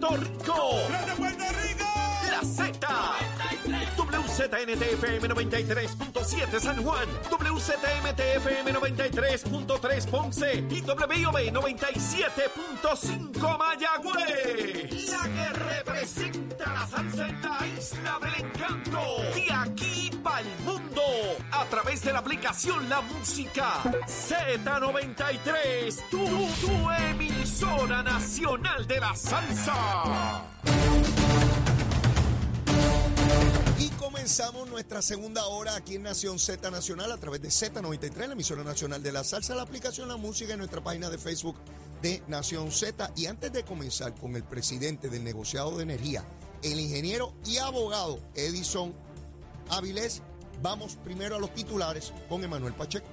de Puerto Rico. La Z. WZNTFM 93.7 San Juan, WZMTFM 93.3 Ponce y WIOB 97.5 Mayagüez. La que representa la salsa en la isla del encanto. De aquí para el mundo. A través de la aplicación La Música Z93. Tu, tu emisora nacional de la salsa. Y comenzamos nuestra segunda hora aquí en Nación Z Nacional a través de Z93, la emisora nacional de la salsa, la aplicación La Música y nuestra página de Facebook de Nación Z. Y antes de comenzar con el presidente del negociado de energía, el ingeniero y abogado Edison Avilés, vamos primero a los titulares con Emanuel Pacheco.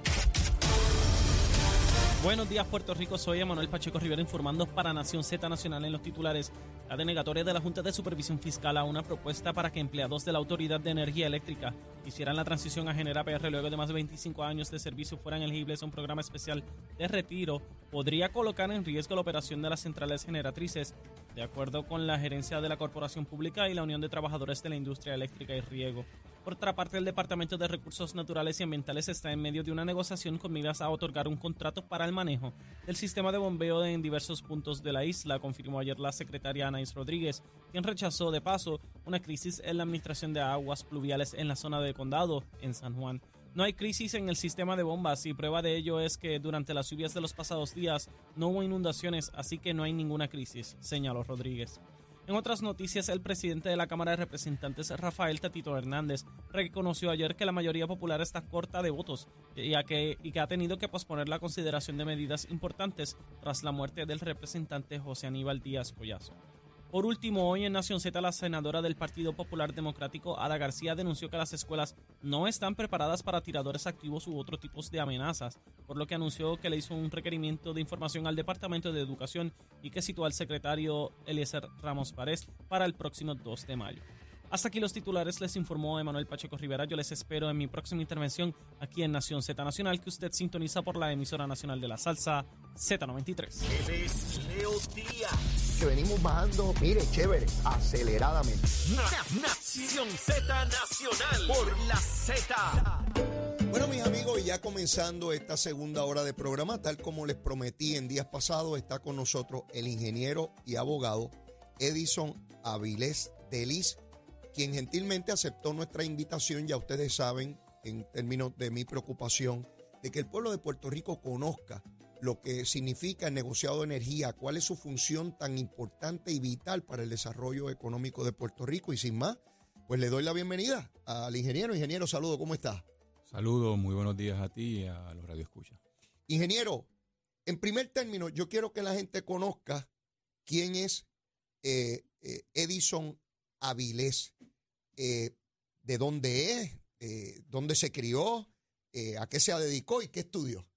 Buenos días, Puerto Rico. Soy Emanuel Pacheco Rivera informando para Nación Z Nacional en los titulares. La denegatoria de la Junta de Supervisión Fiscal a una propuesta para que empleados de la Autoridad de Energía Eléctrica hicieran la transición a Genera PR luego de más de 25 años de servicio fueran elegibles a un programa especial de retiro podría colocar en riesgo la operación de las centrales generatrices, de acuerdo con la gerencia de la Corporación Pública y la Unión de Trabajadores de la Industria Eléctrica y Riego. Por otra parte, el Departamento de Recursos Naturales y Ambientales está en medio de una negociación con miras a otorgar un contrato para el manejo del sistema de bombeo en diversos puntos de la isla, confirmó ayer la secretaria Anaís Rodríguez, quien rechazó de paso una crisis en la administración de aguas pluviales en la zona del condado, en San Juan. No hay crisis en el sistema de bombas y prueba de ello es que durante las lluvias de los pasados días no hubo inundaciones, así que no hay ninguna crisis, señaló Rodríguez. En otras noticias, el presidente de la Cámara de Representantes, Rafael Tatito Hernández, reconoció ayer que la mayoría popular está corta de votos y, que, y que ha tenido que posponer la consideración de medidas importantes tras la muerte del representante José Aníbal Díaz Collazo. Por último, hoy en Nación Z, la senadora del Partido Popular Democrático, Ada García, denunció que las escuelas no están preparadas para tiradores activos u otros tipos de amenazas, por lo que anunció que le hizo un requerimiento de información al Departamento de Educación y que citó al secretario Eliezer Ramos Párez para el próximo 2 de mayo. Hasta aquí los titulares, les informó Emanuel Pacheco Rivera. Yo les espero en mi próxima intervención aquí en Nación Z Nacional, que usted sintoniza por la emisora nacional de la salsa Z93. Él es Leo Díaz. Que venimos bajando, mire, chévere, aceleradamente. Na- Nación Z Nacional por la Z. Bueno, mis amigos, y ya comenzando esta segunda hora de programa, tal como les prometí en días pasados, está con nosotros el ingeniero y abogado Edison Avilés Delis, quien gentilmente aceptó nuestra invitación. Ya ustedes saben, en términos de mi preocupación, de que el pueblo de Puerto Rico conozca lo que significa el negociado de energía, cuál es su función tan importante y vital para el desarrollo económico de Puerto Rico. Y sin más, pues le doy la bienvenida al ingeniero. Ingeniero, saludo, ¿cómo está? Saludos, muy buenos días a ti y a los radioescuchas. Ingeniero, en primer término, yo quiero que la gente conozca quién es eh, eh, Edison Avilés, eh, de dónde es, eh, dónde se crió, eh, a qué se dedicó y qué estudió.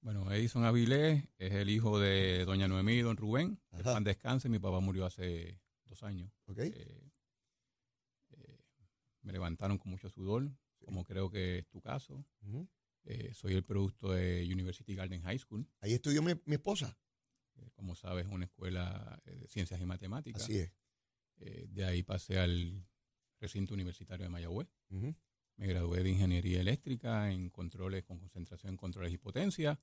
Bueno, Edison Avilés es el hijo de doña Noemí y don Rubén. Pan descanse, mi papá murió hace dos años. ¿ok? Eh, me levantaron con mucho sudor, como creo que es tu caso. Soy el producto de University Garden High School. Ahí estudió mi, mi esposa. como sabes, una escuela de ciencias y matemáticas. Así es. De ahí pasé al recinto universitario de Mayagüez. Ujú. Me gradué de ingeniería eléctrica en controles con concentración en controles y potencia.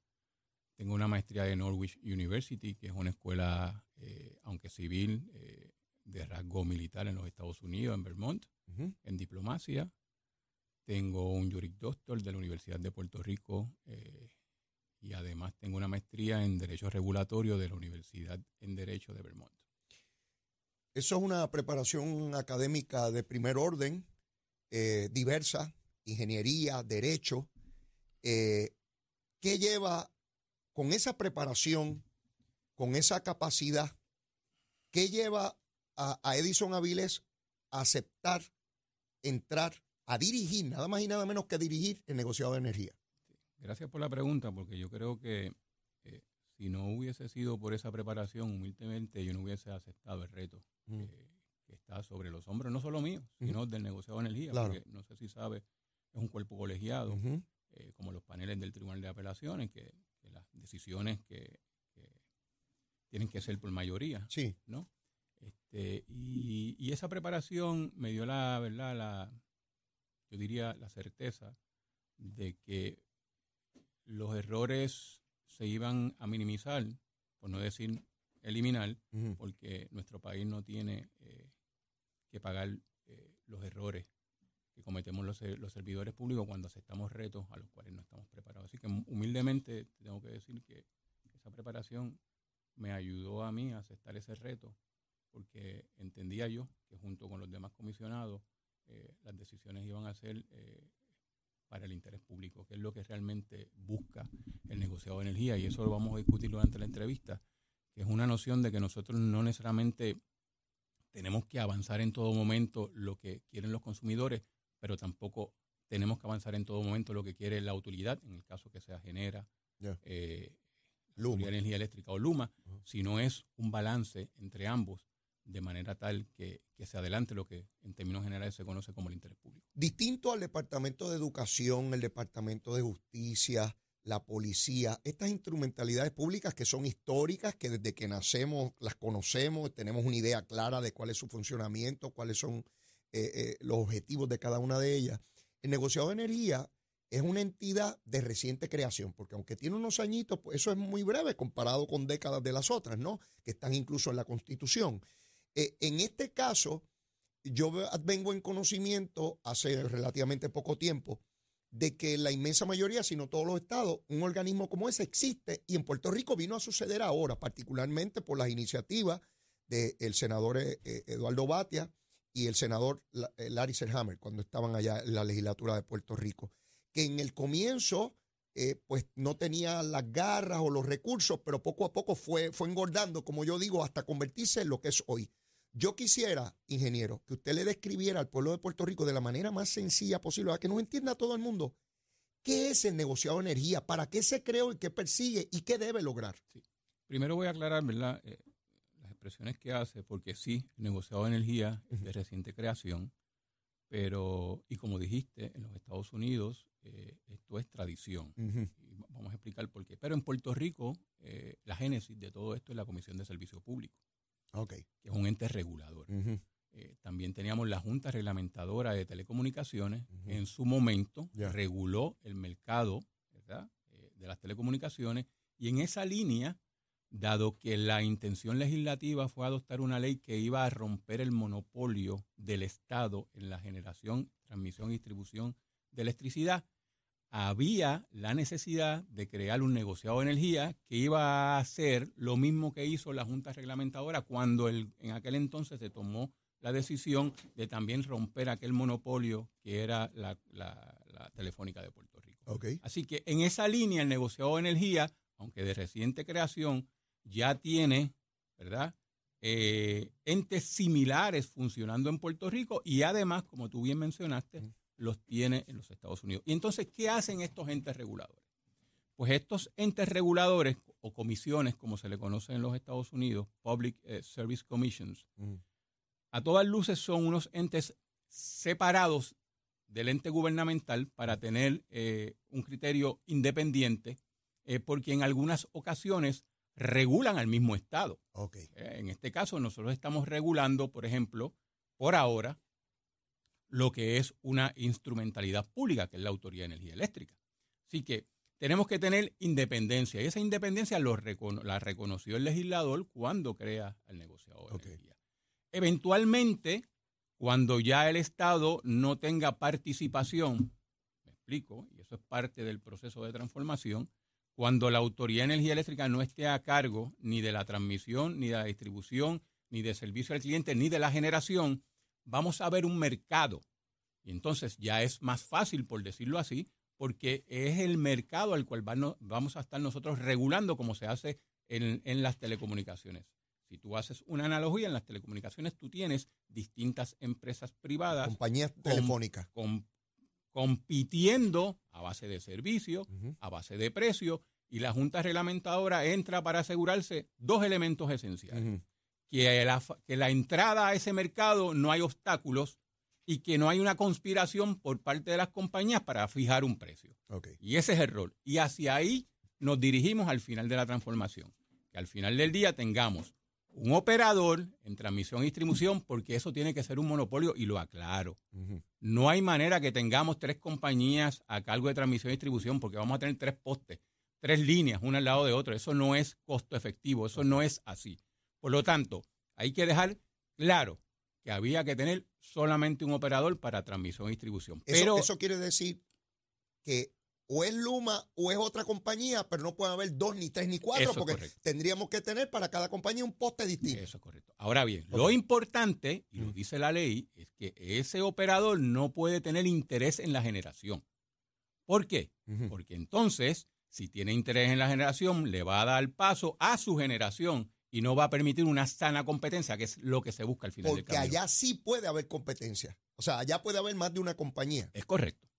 Tengo una maestría de Norwich University, que es una escuela, eh, aunque civil, eh, de rasgo militar en los Estados Unidos, en Vermont, Ujú. en diplomacia. Tengo un Juris Doctor de la Universidad de Puerto Rico eh, y además tengo una maestría en Derecho Regulatorio de la Universidad en Derecho de Vermont. Eso es una preparación académica de primer orden, eh, diversa, ingeniería, derecho. Eh, ¿Qué lleva con esa preparación, con esa capacidad, ¿qué lleva a, Edison Avilés a aceptar entrar a dirigir, nada más y nada menos que dirigir el negociado de energía? Gracias por la pregunta, porque yo creo que eh, si no hubiese sido por esa preparación, humildemente yo no hubiese aceptado el reto Mm. eh, que está sobre los hombros, no solo mío, Ujú. sino del negociado de energía, Claro. porque no sé si sabe, es un cuerpo colegiado, eh, como los paneles del Tribunal de Apelaciones, que, que las decisiones que, que tienen que ser por mayoría, Sí. ¿no? Este, y, y esa preparación me dio la verdad, la, yo diría la certeza de que los errores se iban a minimizar, por no decir eliminar, Ujú. porque nuestro país no tiene eh, que pagar eh, los errores que cometemos los, los servidores públicos cuando aceptamos retos a los cuales no estamos preparados. Así que humildemente te tengo que decir que esa preparación me ayudó a mí a aceptar ese reto porque entendía yo que junto con los demás comisionados eh, las decisiones iban a ser eh, para el interés público, que es lo que realmente busca el negociado de energía y eso lo vamos a discutir durante la entrevista, que es una noción de que nosotros no necesariamente tenemos que avanzar en todo momento lo que quieren los consumidores, pero tampoco tenemos que avanzar en todo momento lo que quiere la autoridad, en el caso que sea Genera, eh, Luma. De Energía Eléctrica o Luma, sino es un balance entre ambos de manera tal que, que se adelante lo que en términos generales se conoce como el interés público. Distinto al Departamento de Educación, el Departamento de Justicia, la policía, estas instrumentalidades públicas que son históricas, que desde que nacemos las conocemos, tenemos una idea clara de cuál es su funcionamiento, cuáles son eh, eh, los objetivos de cada una de ellas. El negociado de energía es una entidad de reciente creación, porque aunque tiene unos añitos, pues eso es muy breve comparado con décadas de las otras, ¿no? Que están incluso en la Constitución. Eh, en este caso, yo ve- vengo en conocimiento hace relativamente poco tiempo de que la inmensa mayoría, si no todos los estados, un organismo como ese existe y en Puerto Rico vino a suceder ahora, particularmente por las iniciativas del senador eh, eh, Eduardo Batia y el senador eh, Larry Selhammer cuando estaban allá en la legislatura de Puerto Rico, que en el comienzo eh, pues no tenía las garras o los recursos, pero poco a poco fue, fue engordando, como yo digo, hasta convertirse en lo que es hoy. Yo quisiera, ingeniero, que usted le describiera al pueblo de Puerto Rico de la manera más sencilla posible, para que nos entienda todo el mundo, qué es el negociado de energía, para qué se creó y qué persigue y qué debe lograr. Primero voy a aclarar, ¿verdad? Eh, las expresiones que hace, porque sí, el negociado de energía es de reciente creación, pero, y como dijiste, en los Estados Unidos eh, esto es tradición. Y vamos a explicar por qué. Pero en Puerto Rico, eh, la génesis de todo esto es la Comisión de Servicio Público, Ok. que es un ente regulador. Eh, también teníamos la Junta Reglamentadora de Telecomunicaciones, que en su momento reguló el mercado ¿verdad? Eh, de las telecomunicaciones y en esa línea, dado que la intención legislativa fue adoptar una ley que iba a romper el monopolio del Estado en la generación, transmisión y distribución de electricidad, había la necesidad de crear un negociado de energía que iba a hacer lo mismo que hizo la Junta Reglamentadora cuando el- en aquel entonces se tomó la decisión de también romper aquel monopolio que era la, la- la telefónica de Puerto Rico. Ok. Así que en esa línea el negociado de energía, aunque de reciente creación, ya tiene, ¿verdad? Eh, entes similares funcionando en Puerto Rico y además, como tú bien mencionaste. Los tiene en los Estados Unidos. Y entonces, ¿qué hacen estos entes reguladores? Pues estos entes reguladores o comisiones, como se le conoce en los Estados Unidos, Public eh, Service Commissions, Ujú. a todas luces son unos entes separados del ente gubernamental para tener eh, un criterio independiente, eh, porque en algunas ocasiones regulan al mismo Estado. Eh, en este caso, nosotros estamos regulando, por ejemplo, por ahora, lo que es una instrumentalidad pública, que es la Autoridad de Energía Eléctrica. Así que tenemos que tener independencia y esa independencia lo recono- la reconoció el legislador cuando crea el negociador de energía. Eventualmente, cuando ya el Estado no tenga participación, me explico, y eso es parte del proceso de transformación, cuando la Autoridad de Energía Eléctrica no esté a cargo ni de la transmisión, ni de la distribución, ni de servicio al cliente, ni de la generación, vamos a ver un mercado. Y entonces ya es más fácil, por decirlo así, porque es el mercado al cual vamos a estar nosotros regulando como se hace en, en las telecomunicaciones. Si tú haces una analogía en las telecomunicaciones, tú tienes distintas empresas privadas. Compañías telefónicas. Compitiendo a base de servicio, a base de precio, y la Junta Reglamentadora entra para asegurarse dos elementos esenciales. Que, la, que la entrada a ese mercado no hay obstáculos y que no hay una conspiración por parte de las compañías para fijar un precio. Y ese es el rol. Y hacia ahí nos dirigimos al final de la transformación. Que al final del día tengamos un operador en transmisión y distribución, porque eso tiene que ser un monopolio y lo aclaro. No hay manera que tengamos tres compañías a cargo de transmisión y distribución, porque vamos a tener tres postes, tres líneas, una al lado de otra. Eso no es costo efectivo, eso no es así. Por lo tanto, hay que dejar claro que había que tener solamente un operador para transmisión y distribución. Pero, eso quiere decir que o es Luma o es otra compañía, pero no puede haber dos, ni tres, ni cuatro, porque tendríamos que tener para cada compañía un poste distinto. Eso es correcto. Ahora bien, lo importante, y lo dice la ley, es que ese operador no puede tener interés en la generación. ¿Por qué? Porque entonces, si tiene interés en la generación, le va a dar paso a su generación y no va a permitir una sana competencia, que es lo que se busca al final del camino. Porque allá sí puede haber competencia. O sea, allá puede haber más de una compañía. Es correcto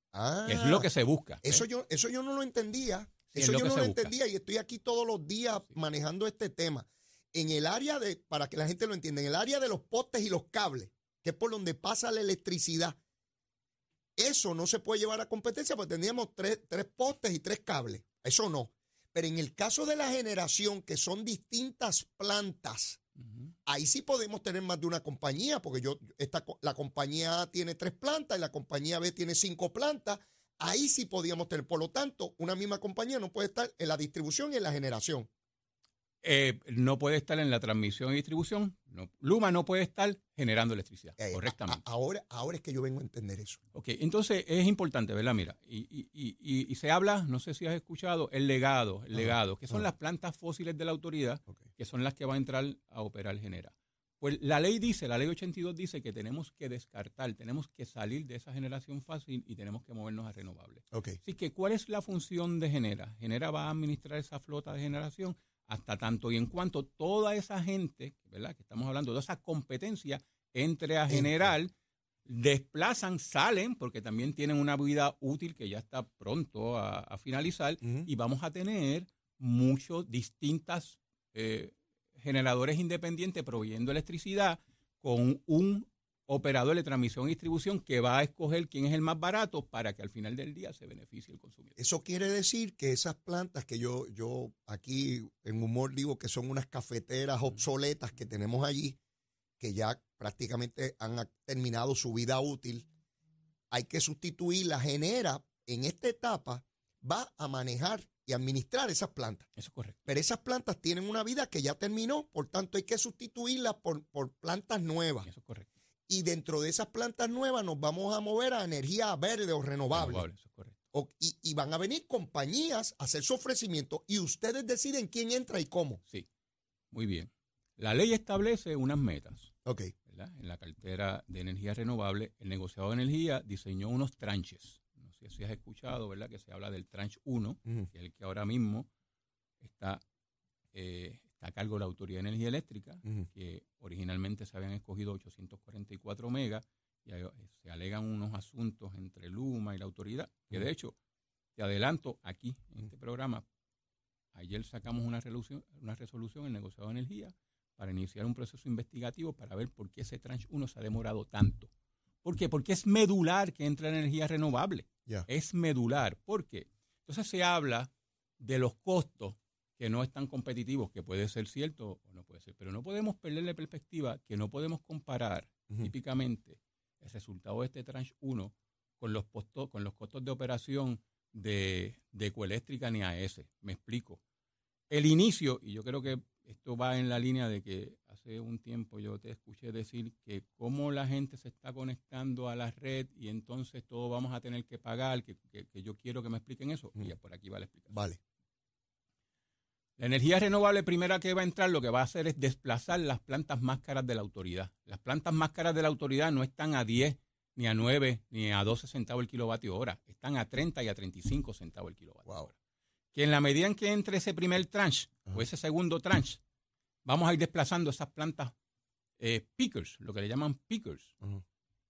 es lo que se busca. ¿eh? Eso, yo, eso yo no lo entendía. eso yo no lo entendía y estoy aquí todos los días manejando este tema. En el área de, para que la gente lo entienda, en el área de los postes y los cables, que es por donde pasa la electricidad, eso no se puede llevar a competencia porque tendríamos tres, tres postes y tres cables. Eso no. Pero en el caso de la generación, que son distintas plantas, Ahí sí podemos tener más de una compañía, porque yo, esta, la compañía A tiene tres plantas y la compañía B tiene cinco plantas. Ahí sí podíamos tener. Por lo tanto, una misma compañía no puede estar en la distribución y en la generación. Eh, no puede estar en la transmisión y distribución. Luma no puede estar generando electricidad eh, correctamente. ahora, ahora es que yo vengo a entender eso. Ok, entonces es importante, ¿verdad? Mira, y, se habla, no sé si has escuchado, el legado, el legado, que son las plantas fósiles de la autoridad, que son las que van a entrar a operar Genera. Pues la ley dice, la ley 82 dice que tenemos que descartar, tenemos que salir de esa generación fácil y tenemos que movernos a renovables. Así que, ¿cuál es la función de Genera? Genera va a administrar esa flota de generación hasta tanto y en cuanto toda esa gente, ¿verdad? Que estamos hablando de esa competencia entre a general, desplazan, salen, porque también tienen una vida útil que ya está pronto a, finalizar, y vamos a tener muchos distintas eh, generadores independientes proveyendo electricidad con un operador de transmisión y distribución que va a escoger quién es el más barato para que al final del día se beneficie el consumidor. Eso quiere decir que esas plantas que yo, yo aquí en humor digo que son unas cafeteras obsoletas que tenemos allí, que ya prácticamente han terminado su vida útil, hay que sustituirla, genera en esta etapa, va a manejar y administrar esas plantas. Eso es correcto. Pero esas plantas tienen una vida que ya terminó, por tanto hay que sustituirlas por, por plantas nuevas. Eso es correcto y dentro de esas plantas nuevas nos vamos a mover a energía verde o renovable. y, van a venir compañías a hacer su ofrecimiento y ustedes deciden quién entra y cómo. Sí, muy bien. La ley establece unas metas. Ok. En la cartera de energía renovable, el negociado de energía diseñó unos tranches. No sé si has escuchado, ¿verdad? Que se habla del tranche 1, que es el que ahora mismo está eh, a cargo de la Autoridad de Energía Eléctrica, que originalmente se habían escogido 844 megas y se alegan unos asuntos entre Luma y la autoridad, que de hecho, te adelanto aquí en este programa, ayer sacamos una resolución, una resolución en el negociado de energía para iniciar un proceso investigativo para ver por qué ese tranche 1 se ha demorado tanto. ¿Por qué? Porque es medular que entre energía renovable. Es medular. ¿Por qué? Entonces se habla de los costos que no están competitivos, que puede ser cierto o no puede ser, pero no podemos perderle perspectiva que no podemos comparar típicamente el resultado de este tranche 1 con los, con los costos de operación de, de Ecoeléctrica ni AES. Me explico. El inicio, y yo creo que esto va en la línea de que hace un tiempo yo te escuché decir que cómo la gente se está conectando a la red y entonces todo vamos a tener que pagar, que, yo quiero que me expliquen eso. Y por aquí va la explicación. Vale. La energía renovable primera que va a entrar lo que va a hacer es desplazar las plantas más caras de la autoridad. Las plantas más caras de la autoridad no están a 10, ni a 9, ni a 12 centavos el kilovatio hora. Están a 30 y a 35 centavos el kilovatio hora. que en la medida en que entre ese primer tranche o ese segundo tranche, vamos a ir desplazando esas plantas eh, pickers, lo que le llaman pickers,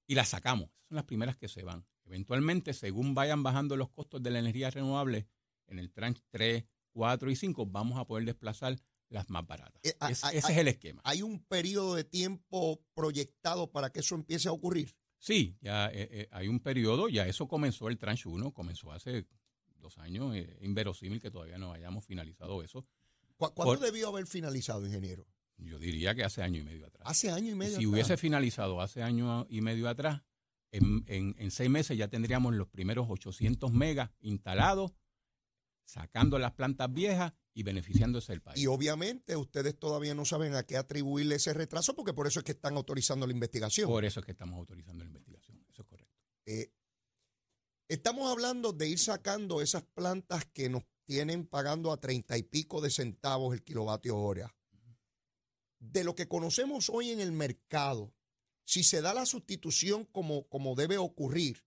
y las sacamos. Esas son las primeras que se van. Eventualmente, según vayan bajando los costos de la energía renovable, en el tranche 3, 4 y 5, vamos a poder desplazar las más baratas. Eh, Es- ese es el esquema. ¿Hay un periodo de tiempo proyectado para que eso empiece a ocurrir? Sí, ya eh, eh, hay un periodo, ya eso comenzó el tranche 1, comenzó hace dos años, inverosímil que todavía no hayamos finalizado eso. ¿Cu- ¿Cuándo Por- debió haber finalizado, ingeniero? Yo diría que hace año y medio atrás. Hace año y Y medio. si atrás. hubiese finalizado hace año y medio atrás, en, en- en seis meses ya tendríamos los primeros 800 megas instalados, sacando las plantas viejas y beneficiándose el país. Y obviamente ustedes todavía no saben a qué atribuirle ese retraso, porque por eso es que están autorizando la investigación. Por eso es que estamos autorizando la investigación. Eso es correcto. Eh, estamos hablando de ir sacando esas plantas que nos tienen pagando a treinta y pico de centavos el kilovatio hora. De lo que conocemos hoy en el mercado, si se da la sustitución como, como debe ocurrir,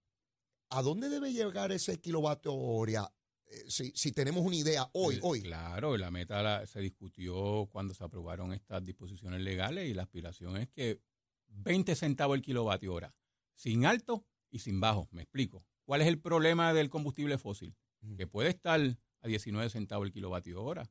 ¿a dónde debe llegar ese kilovatio hora? Eh, si, si tenemos una idea hoy, hoy. Claro, la meta la- se discutió cuando se aprobaron estas disposiciones legales y la aspiración es que 20 centavos el kilovatio hora, sin alto y sin bajo. Me explico. ¿Cuál es el problema del combustible fósil? Ujú. Que puede estar a 19 centavos el kilovatio hora,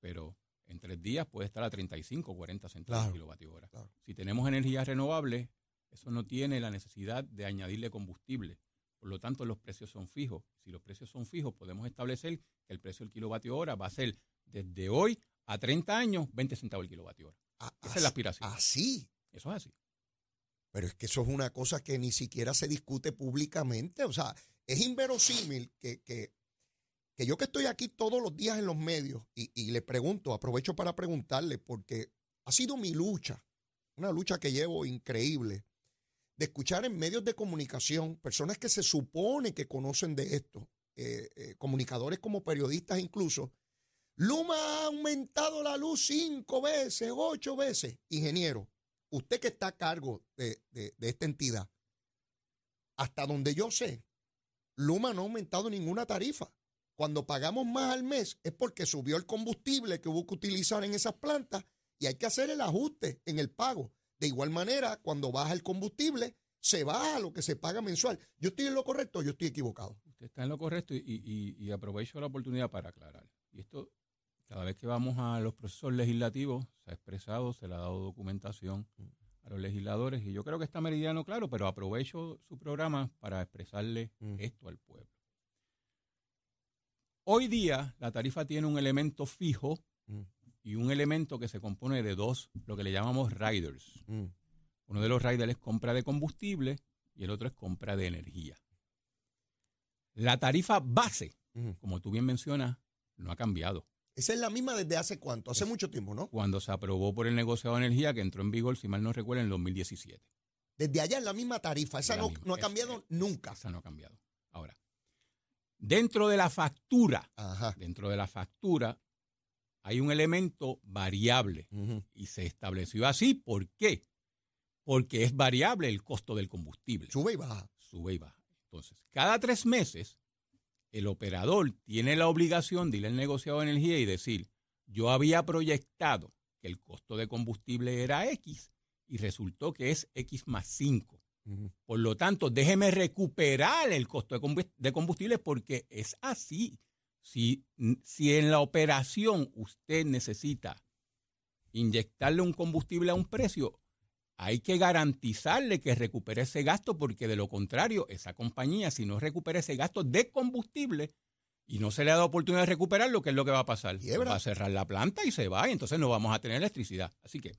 pero en tres días puede estar a 35 o 40 centavos Claro, el kilovatio hora. claro. Si tenemos energías renovables, eso no tiene la necesidad de añadirle combustible. Por lo tanto, los precios son fijos. Si los precios son fijos, podemos establecer que el precio del kilovatio hora va a ser desde hoy a 30 años 20 centavos el kilovatio hora. A- Esa es la aspiración. Así. Eso es así. Pero es que eso es una cosa que ni siquiera se discute públicamente. O sea, es inverosímil que, que, que yo que estoy aquí todos los días en los medios y, y le pregunto, aprovecho para preguntarle, porque ha sido mi lucha, una lucha que llevo increíble, de escuchar en medios de comunicación personas que se supone que conocen de esto, eh, eh, comunicadores como periodistas incluso. Luma ha aumentado la luz cinco veces, ocho veces. Ingeniero, usted que está a cargo de, de- de esta entidad, hasta donde yo sé, Luma no ha aumentado ninguna tarifa. Cuando pagamos más al mes es porque subió el combustible que hubo que utilizar en esas plantas y hay que hacer el ajuste en el pago. De igual manera, cuando baja el combustible, se baja lo que se paga mensual. ¿Yo estoy en lo correcto o yo estoy equivocado? Usted está en lo correcto y, y- y aprovecho la oportunidad para aclarar. Y esto, cada vez que vamos a los procesos legislativos, se ha expresado, se le ha dado documentación a los legisladores y yo creo que está meridiano claro, pero aprovecho su programa para expresarle Mm. esto al pueblo. Hoy día la tarifa tiene un elemento fijo Mm. Y un elemento que se compone de dos, lo que le llamamos riders. Mm. Uno de los riders es compra de combustible y el otro es compra de energía. La tarifa base, como tú bien mencionas, no ha cambiado. Esa es la misma desde hace cuánto, hace Es- mucho tiempo, ¿no? Cuando se aprobó por el negociado de energía, que entró en vigor, si mal no recuerdo, en el 2017. Desde allá es la misma tarifa, esa no, misma, no ha esa- cambiado nunca. Esa no ha cambiado. Ahora, dentro de la factura, Ajá. dentro de la factura, hay un elemento variable y se estableció así. ¿Por qué? Porque es variable el costo del combustible. Sube y baja. sube y baja. Entonces, cada tres meses, el operador tiene la obligación de ir al negociado de energía y decir, yo había proyectado que el costo de combustible era X y resultó que es X más 5. Ujú. Por lo tanto, déjeme recuperar el costo de combustible porque es así. Si, si en la operación usted necesita inyectarle un combustible a un precio, hay que garantizarle que recupere ese gasto porque de lo contrario, esa compañía, si no recupera ese gasto de combustible y no se le da la oportunidad de recuperarlo, ¿qué es lo que va a pasar? Quiebra. Va a cerrar la planta y se va y entonces no vamos a tener electricidad. Así que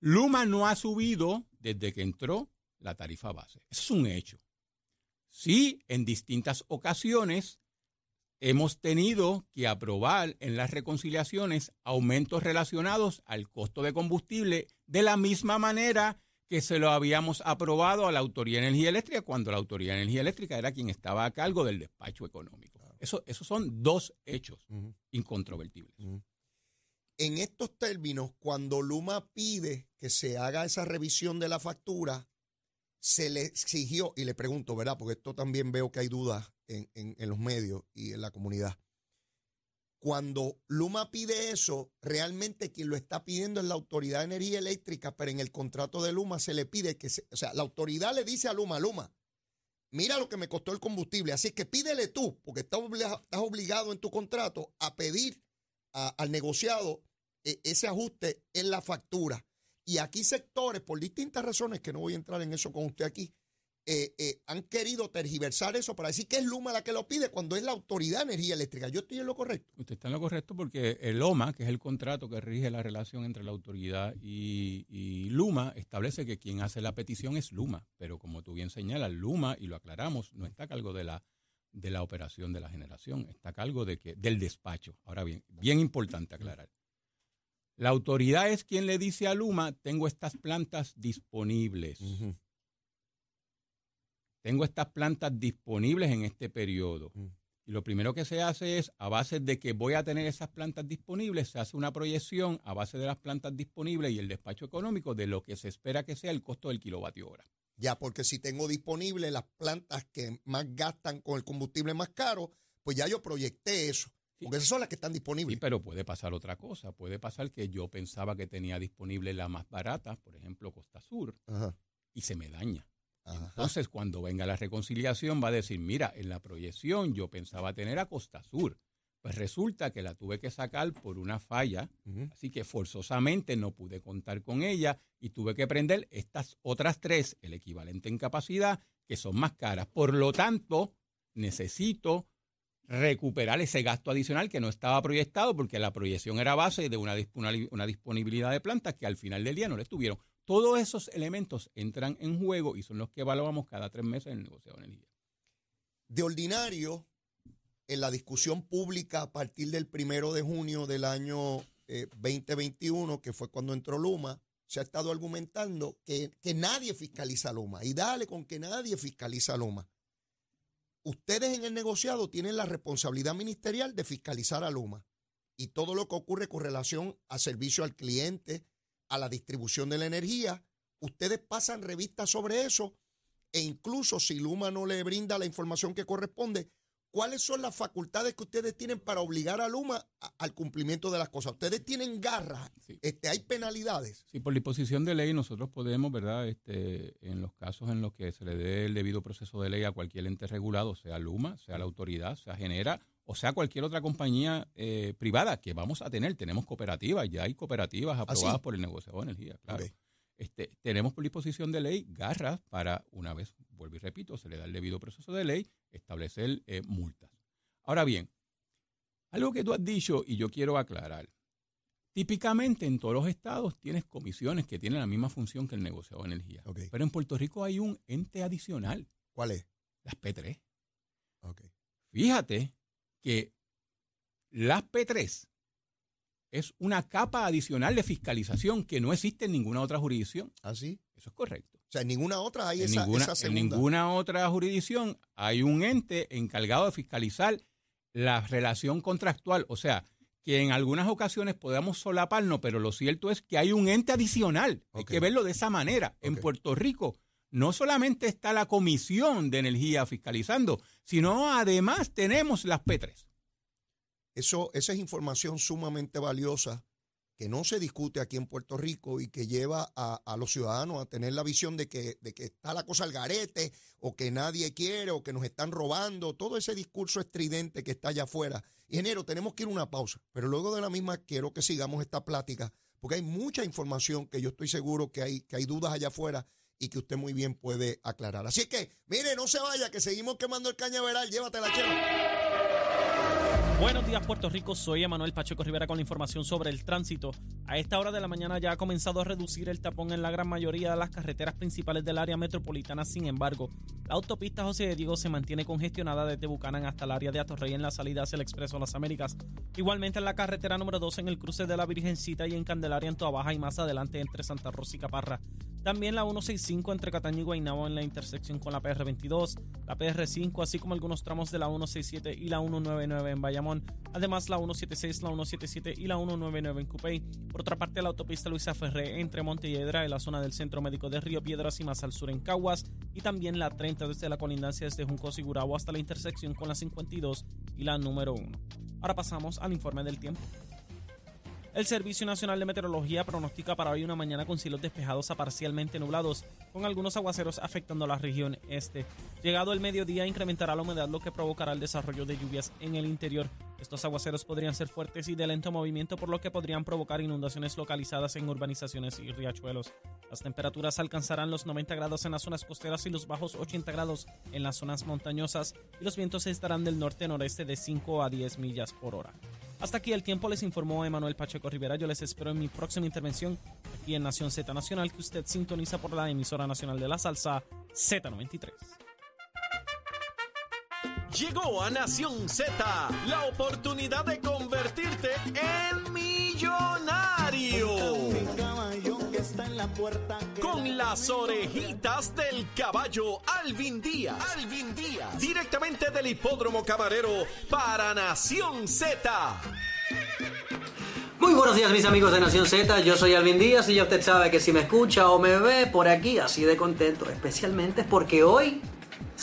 Luma no ha subido desde que entró la tarifa base. Eso es un hecho. Sí, en distintas ocasiones hemos tenido que aprobar en las reconciliaciones aumentos relacionados al costo de combustible de la misma manera que se lo habíamos aprobado a la Autoridad de Energía Eléctrica cuando la Autoridad de Energía Eléctrica era quien estaba a cargo del despacho económico. Eso, esos son dos hechos incontrovertibles. En estos términos, cuando Luma pide que se haga esa revisión de la factura, se le exigió, y le pregunto, ¿verdad? Porque esto también veo que hay dudas en, en- los medios y en la comunidad. Cuando Luma pide eso, realmente quien lo está pidiendo es la Autoridad de Energía Eléctrica, pero en el contrato de Luma se le pide que, o sea, la autoridad le dice a Luma, Luma, mira lo que me costó el combustible, así que pídele tú, porque estás obligado, en tu contrato a pedir al negociado eh, ese ajuste en la factura. Y aquí sectores, por distintas razones, que no voy a entrar en eso con usted aquí, eh, eh, han querido tergiversar eso para decir que es Luma la que lo pide cuando es la Autoridad de Energía Eléctrica. Yo estoy en lo correcto. Usted está en lo correcto porque el OMA, que es el contrato que rige la relación entre la autoridad y, y Luma, establece que quien hace la petición es Luma. Pero como tú bien señalas, Luma, y lo aclaramos, no está a cargo de la, de la operación de la generación, está a cargo de que, del despacho. Ahora bien, bien importante aclarar. La autoridad es quien le dice a Luma, tengo estas plantas disponibles. Tengo estas plantas disponibles en este periodo. Mm. Y lo primero que se hace es, a base de que voy a tener esas plantas disponibles, se hace una proyección a base de las plantas disponibles y el despacho económico de lo que se espera que sea el costo del kilovatio hora. Ya, porque si tengo disponible las plantas que más gastan con el combustible más caro, pues ya yo proyecté eso. Sí. Porque esas son las que están Sí, disponibles. pero puede pasar otra cosa. Puede pasar que yo pensaba que tenía disponible la más barata, por ejemplo, Costa Sur, Ajá, y se me daña. ajá. Entonces, cuando venga la reconciliación, va a decir, mira, en la proyección yo pensaba tener a Costa Sur. Pues resulta que la tuve que sacar por una falla, así que forzosamente no pude contar con ella y tuve que prender estas otras tres, el equivalente en capacidad, que son más caras. Por lo tanto, necesito recuperar ese gasto adicional que no estaba proyectado porque la proyección era base de una, una disponibilidad de plantas que al final del día no le estuvieron. Todos esos elementos entran en juego y son los que evaluamos cada tres meses en el negocio de energía. De ordinario, en la discusión pública a partir del primero de junio del año eh, 2021, que fue cuando entró Luma, se ha estado argumentando que, que nadie fiscaliza a Luma. Y dale con que nadie fiscaliza a Luma. Ustedes en el negociado tienen la responsabilidad ministerial de fiscalizar a Luma. Y todo lo que ocurre con relación a servicio al cliente, a la distribución de la energía, ustedes pasan revistas sobre eso e incluso si Luma no le brinda la información que corresponde, ¿cuáles son las facultades que ustedes tienen para obligar a Luma a- al cumplimiento de las cosas? Ustedes tienen garras, Sí. este, hay penalidades. Sí, por disposición de ley nosotros podemos, ¿verdad? Este, en los casos en los que se le dé el debido proceso de ley a cualquier ente regulado, sea Luma, sea la autoridad, sea Genera o sea cualquier otra compañía eh, privada que vamos a tener. Tenemos cooperativas, ya hay cooperativas aprobadas sí? por el negociado de energía, claro. Este, tenemos por disposición de ley garras para, una vez, vuelvo y repito, se le da el debido proceso de ley, establecer eh, multas. Ahora bien, algo que tú has dicho y yo quiero aclarar. Típicamente en todos los estados tienes comisiones que tienen la misma función que el negociado de energía. Pero en Puerto Rico hay un ente adicional, ¿Cuál es? las P3. Ok. Fíjate que las P3 es una capa adicional de fiscalización que no existe en ninguna otra jurisdicción. ¿Así? Eso es correcto. O sea, en ninguna otra hay en, esa, ninguna, esa en segunda. ninguna otra jurisdicción hay un ente encargado de fiscalizar la relación contractual. O sea, que en algunas ocasiones podamos solaparnos, pero lo cierto es que hay un ente adicional. Hay que verlo de esa manera. En. Puerto Rico no solamente está la Comisión de Energía fiscalizando, sino además tenemos las P3. Eso, esa es información sumamente valiosa que no se discute aquí en Puerto Rico y que lleva a, a los ciudadanos a tener la visión de que, de que está la cosa al garete o que nadie quiere o que nos están robando, todo ese discurso estridente que está allá afuera. Ingeniero, tenemos que ir a una pausa, pero luego de la misma quiero que sigamos esta plática porque hay mucha información que yo estoy seguro que hay, que hay dudas allá afuera y que usted muy bien puede aclarar. Así que, mire, no se vaya, que seguimos quemando el cañaveral, llévatela, chela. Buenos días Puerto Rico, soy Emanuel Pacheco Rivera con la información sobre el tránsito. A esta hora de la mañana ya ha comenzado a reducir el tapón en la gran mayoría de las carreteras principales del área metropolitana, sin embargo, la autopista José de Diego se mantiene congestionada desde Bucanan hasta el área de Atorrey en la salida hacia el Expreso Las Américas. Igualmente en la carretera número 2 en el cruce de la Virgencita y en Candelaria en Toa Baja y más adelante entre Santa Rosa y Caparra. También la 165 entre Cataño y Guaynabo en la intersección con la PR22, la PR5, así como algunos tramos de la 167 y la 199 en Bayamón. Además, la 176, la 177 y la 199 en Cupey. Por otra parte, la autopista Luisa Ferré entre Montelledra en la zona del Centro Médico de Río Piedras y más al sur en Caguas. Y también la 30 desde la colindancia desde Junco Sigurabo hasta la intersección con la 52 y la número 1. Ahora pasamos al informe del tiempo. El Servicio Nacional de Meteorología pronostica para hoy una mañana con cielos despejados a parcialmente nublados, con algunos aguaceros afectando la región este. Llegado el mediodía incrementará la humedad, lo que provocará el desarrollo de lluvias en el interior. Estos aguaceros podrían ser fuertes y de lento movimiento, por lo que podrían provocar inundaciones localizadas en urbanizaciones y riachuelos. Las temperaturas alcanzarán los 90 grados en las zonas costeras y los bajos 80 grados en las zonas montañosas, y los vientos estarán del norte-noreste de 5 a 10 millas por hora. Hasta aquí el tiempo les informó Emanuel Pacheco Rivera. Yo les espero en mi próxima intervención aquí en Nación Z Nacional, que usted sintoniza por la emisora nacional de la salsa Z93. Llegó a Nación Z la oportunidad de convertirte en millonario. Con las orejitas del caballo Alvin Díaz. Alvin Díaz. Directamente del hipódromo camarero para Nación Z. Muy buenos días mis amigos de Nación Z, yo soy Alvin Díaz y ya usted sabe que si me escucha o me ve por aquí así de contento, especialmente es porque hoy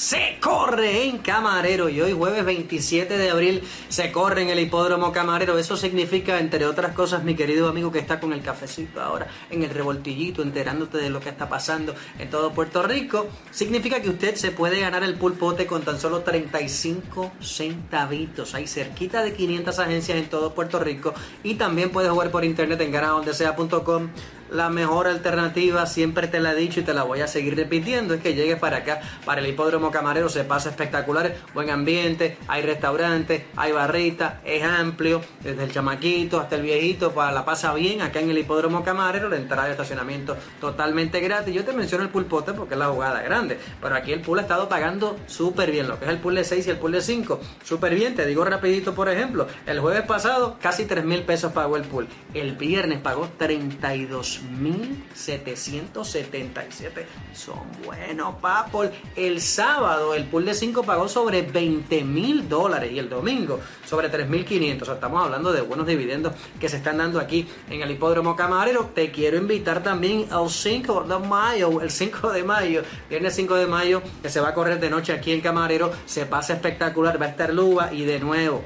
se corre en Camarero y hoy jueves 27 de abril se corre en el hipódromo Camarero. Eso significa, entre otras cosas, mi querido amigo que está con el cafecito ahora en el revoltillito, enterándote de lo que está pasando en todo Puerto Rico, significa que usted se puede ganar el pulpote con tan solo 35 centavitos. Hay cerquita de 500 agencias en todo Puerto Rico y también puedes jugar por internet en ganadondesea.com la mejor alternativa, siempre te la he dicho y te la voy a seguir repitiendo, es que llegues para acá, para el hipódromo camarero, se pasa espectacular, buen ambiente, hay restaurantes, hay barrita, es amplio, desde el chamaquito hasta el viejito, para la pasa bien acá en el hipódromo camarero, la entrada de estacionamiento totalmente gratis. Yo te menciono el pulpote porque es la jugada grande, pero aquí el pool ha estado pagando súper bien, lo que es el pool de 6 y el pool de 5, súper bien, te digo rapidito por ejemplo, el jueves pasado casi 3 mil pesos pagó el pool, el viernes pagó 32 1777. Son buenos, papol. El sábado el pool de 5 pagó sobre 20 mil dólares y el domingo sobre 3.500. O sea, estamos hablando de buenos dividendos que se están dando aquí en el hipódromo camarero. Te quiero invitar también al 5 de mayo, el 5 de mayo, viernes 5 de mayo, que se va a correr de noche aquí en camarero. Se pasa espectacular, va a estar Luba y de nuevo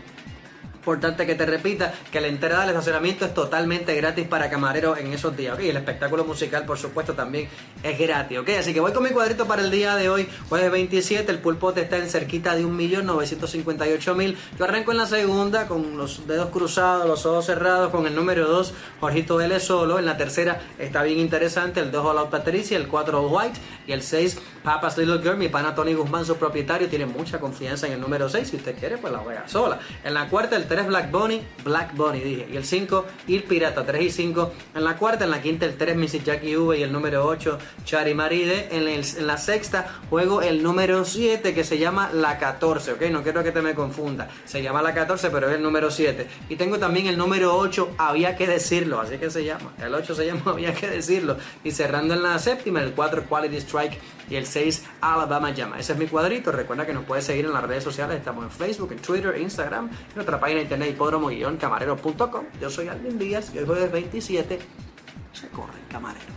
importante que te repita que la entrada del estacionamiento es totalmente gratis para camareros en esos días. Y el espectáculo musical, por supuesto, también es gratis. ¿ok? Así que voy con mi cuadrito para el día de hoy, jueves 27. El pulpote está en cerquita de 1.958.000. Yo arranco en la segunda con los dedos cruzados, los ojos cerrados, con el número 2, Jorgito L. Solo. En la tercera está bien interesante, el 2 All Patricia, el 4 All White y el 6 Papa's Little Girl. Mi pana Tony Guzmán, su propietario, tiene mucha confianza en el número 6. Si usted quiere, pues la juega sola. En la cuarta, el 3 Black Bunny, Black Bunny dije. Y el 5, Il Pirata, 3 y 5. En la cuarta, en la quinta, el 3 Missy Jackie V y el número 8 Chari Maride. En, en la sexta juego el número 7 que se llama la 14, ¿ok? No quiero que te me confunda. Se llama la 14, pero es el número 7. Y tengo también el número 8, había que decirlo, así que se llama. El 8 se llama, había que decirlo. Y cerrando en la séptima, el 4 Quality Strike y el 6 Alabama Llama. Ese es mi cuadrito. Recuerda que nos puedes seguir en las redes sociales. Estamos en Facebook, en Twitter, Instagram, en nuestra página de internet hipódromo-camarero.com. Yo soy Alvin Díaz y hoy jueves 27 se corre camarero.